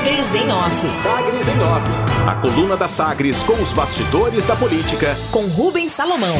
Sagres em Off. Sagres em Off. A coluna da Sagres com os bastidores da política. Com Rubens Salomão.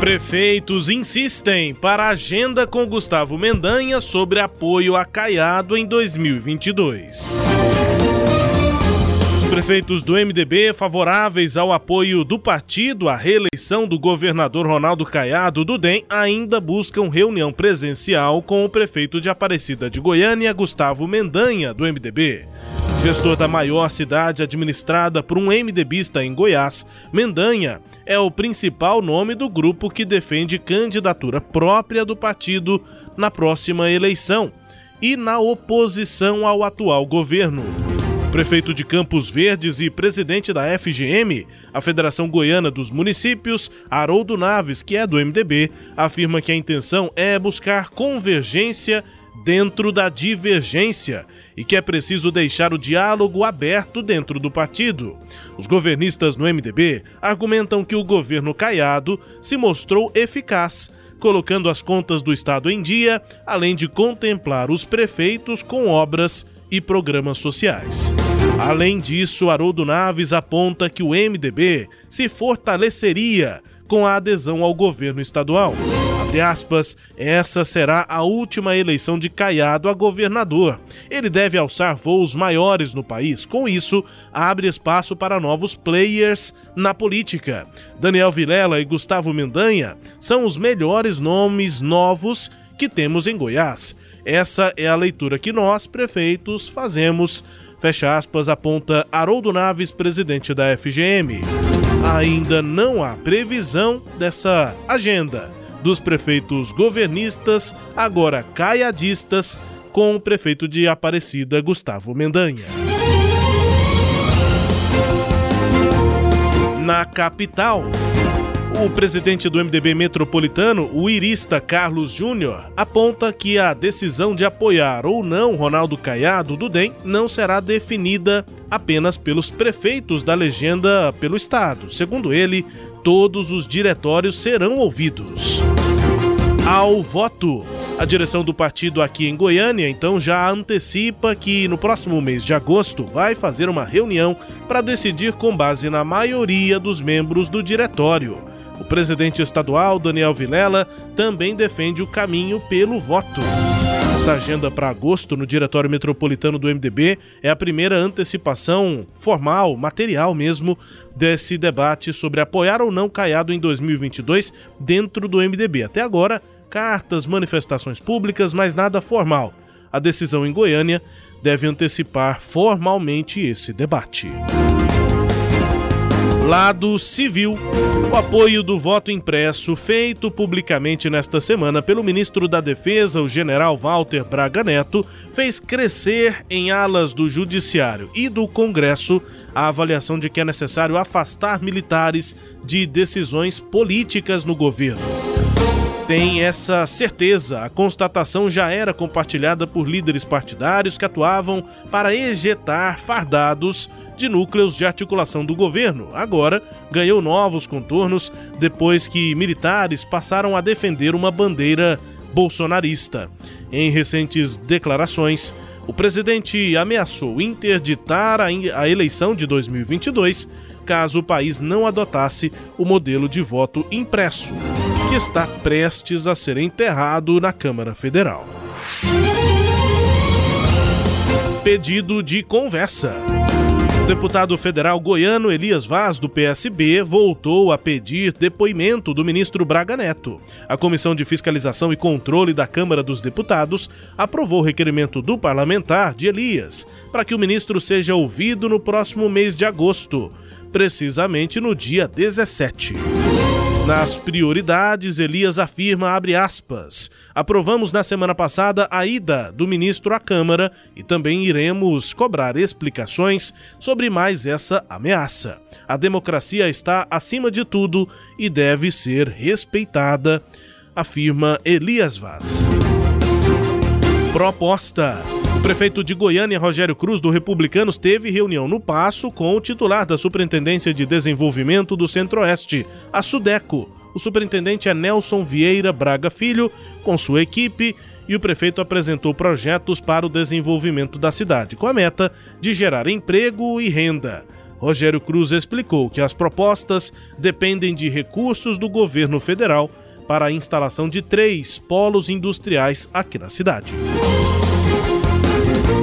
Prefeitos insistem para a agenda com Gustavo Mendanha sobre apoio a Caiado em 2022. Os prefeitos do MDB favoráveis ao apoio do partido à reeleição do governador Ronaldo Caiado do DEM ainda buscam reunião presencial com o prefeito de Aparecida de Goiânia, Gustavo Mendanha, do MDB. Gestor da maior cidade administrada por um MDBista em Goiás, Mendanha é o principal nome do grupo que defende candidatura própria do partido na próxima eleição e na oposição ao atual governo. Prefeito de Campos Verdes e presidente da FGM, a Federação Goiana dos Municípios, Haroldo Naves, que é do MDB, afirma que a intenção é buscar convergência dentro da divergência e que é preciso deixar o diálogo aberto dentro do partido. Os governistas no MDB argumentam que o governo Caiado se mostrou eficaz, colocando as contas do Estado em dia, além de contemplar os prefeitos com obras e programas sociais. Além disso, Haroldo Naves aponta que o MDB se fortaleceria com a adesão ao governo estadual. Aspas, essa será a última eleição de Caiado a governador. Ele deve alçar voos maiores no país. Com isso, abre espaço para novos players na política. Daniel Vilela e Gustavo Mendanha são os melhores nomes novos que temos em Goiás. Essa é a leitura que nós, prefeitos, fazemos. Fecha aspas, aponta Haroldo Naves, presidente da FGM. Ainda não há previsão dessa agenda dos prefeitos governistas, agora caiadistas, com o prefeito de Aparecida, Gustavo Mendanha. Na capital, o presidente do MDB metropolitano, o irista Carlos Júnior, aponta que a decisão de apoiar ou não Ronaldo Caiado do DEM não será definida apenas pelos prefeitos da legenda pelo Estado. Segundo ele, todos os diretórios serão ouvidos. Ao voto. A direção do partido aqui em Goiânia então já antecipa que no próximo mês de agosto vai fazer uma reunião para decidir com base na maioria dos membros do diretório. O presidente estadual, Daniel Vilela, também defende o caminho pelo voto. Essa agenda para agosto no Diretório Metropolitano do MDB é a primeira antecipação formal, material mesmo, desse debate sobre apoiar ou não Caiado em 2022 dentro do MDB. Até agora, cartas, manifestações públicas, mas nada formal. A decisão em Goiânia deve antecipar formalmente esse debate. Lado civil. O apoio do voto impresso, feito publicamente nesta semana pelo ministro da Defesa, o general Walter Braga Neto, fez crescer em alas do Judiciário e do Congresso a avaliação de que é necessário afastar militares de decisões políticas no governo. Tem essa certeza, a constatação já era compartilhada por líderes partidários que atuavam para ejetar fardados de núcleos de articulação do governo. Agora ganhou novos contornos depois que militares passaram a defender uma bandeira bolsonarista. Em recentes declarações, o presidente ameaçou interditar a eleição de 2022 caso o país não adotasse o modelo de voto impresso, está prestes a ser enterrado na Câmara Federal. Pedido de conversa. O deputado federal goiano Elias Vaz, do PSB, voltou a pedir depoimento do ministro Braga Neto. A Comissão de Fiscalização e Controle da Câmara dos Deputados aprovou o requerimento do parlamentar de Elias para que o ministro seja ouvido no próximo mês de agosto, precisamente no dia 17. Nas prioridades, Elias afirma, abre aspas, aprovamos na semana passada a ida do ministro à Câmara e também iremos cobrar explicações sobre mais essa ameaça. A democracia está acima de tudo e deve ser respeitada, afirma Elias Vaz. Proposta prefeito de Goiânia, Rogério Cruz, do Republicanos, teve reunião no Passo com o titular da Superintendência de Desenvolvimento do Centro-Oeste, a Sudeco, O superintendente é Nelson Vieira Braga Filho, com sua equipe, e o prefeito apresentou projetos para o desenvolvimento da cidade, com a meta de gerar emprego e renda. Rogério Cruz explicou que as propostas dependem de recursos do governo federal para a instalação de três polos industriais aqui na cidade.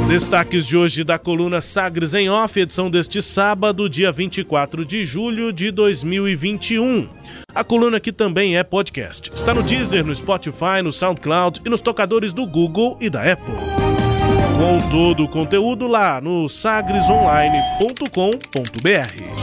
Destaques de hoje da coluna Sagres em Off, edição deste sábado, dia 24 de julho de 2021. A coluna aqui também é podcast. Está no Deezer, no Spotify, no SoundCloud e nos tocadores do Google e da Apple. Com todo o conteúdo lá no sagresonline.com.br.